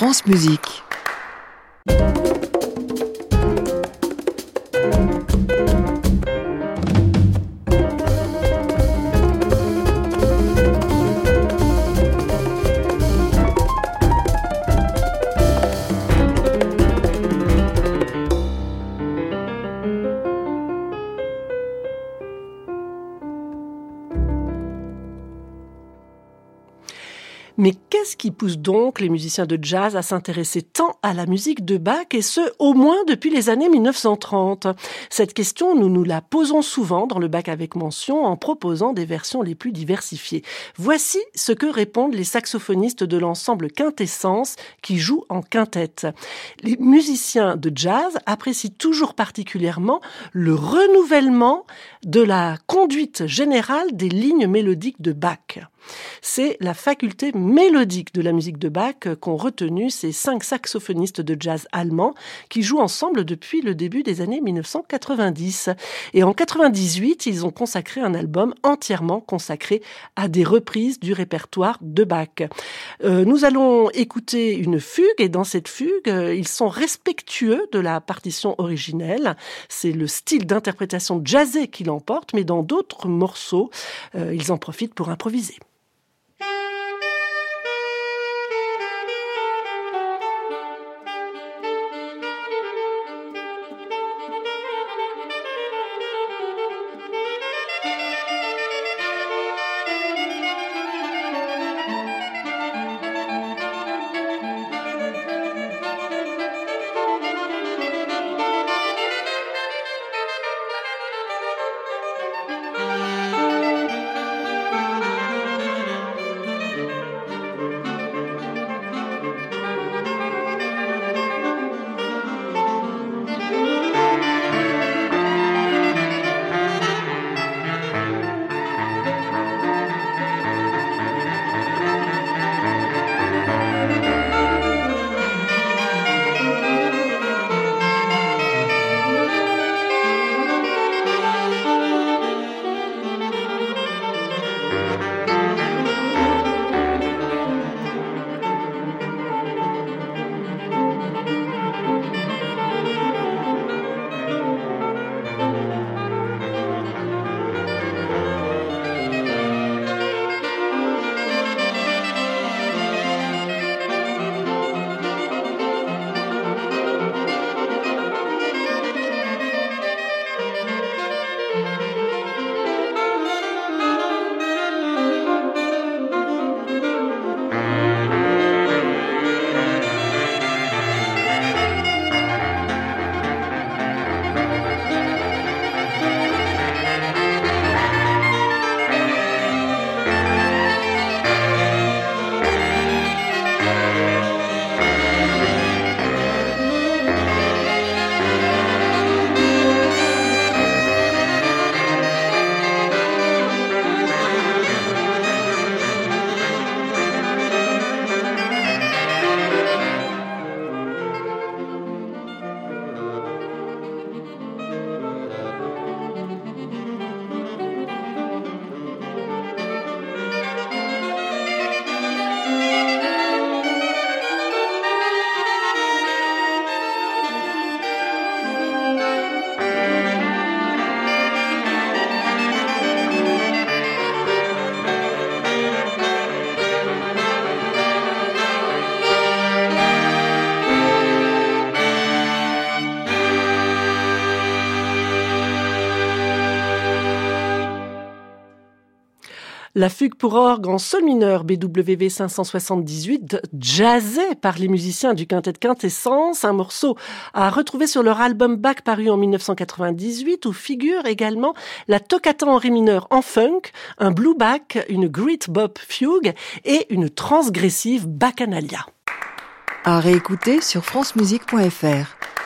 France Musique. Mais qu'est-ce qui pousse donc les musiciens de jazz à s'intéresser tant à la musique de Bach, et ce, au moins depuis les années 1930 Cette question, nous nous la posons souvent dans le Bach avec mention en proposant des versions les plus diversifiées. Voici ce que répondent les saxophonistes de l'ensemble Quintessence qui jouent en quintette. Les musiciens de jazz apprécient toujours particulièrement le renouvellement de la conduite générale des lignes mélodiques de Bach. C'est la faculté mélodique de la musique de Bach qu'ont retenu ces cinq saxophonistes de jazz allemands qui jouent ensemble depuis le début des années 1990. Et en 98, ils ont consacré un album entièrement consacré à des reprises du répertoire de Bach. Euh, nous allons écouter une fugue et dans cette fugue, ils sont respectueux de la partition originelle. C'est le style d'interprétation jazzé qui l'emporte, mais dans d'autres morceaux, euh, ils en profitent pour improviser. La fugue pour orgue en sol mineur BWV 578, jazzée par les musiciens du quintet de quintessence, un morceau à retrouver sur leur album Bach paru en 1998 où figure également la toccata en ré mineur en funk, un blue Bach, une great bop fugue et une transgressive bacchanalias. À réécouter sur francemusique.fr.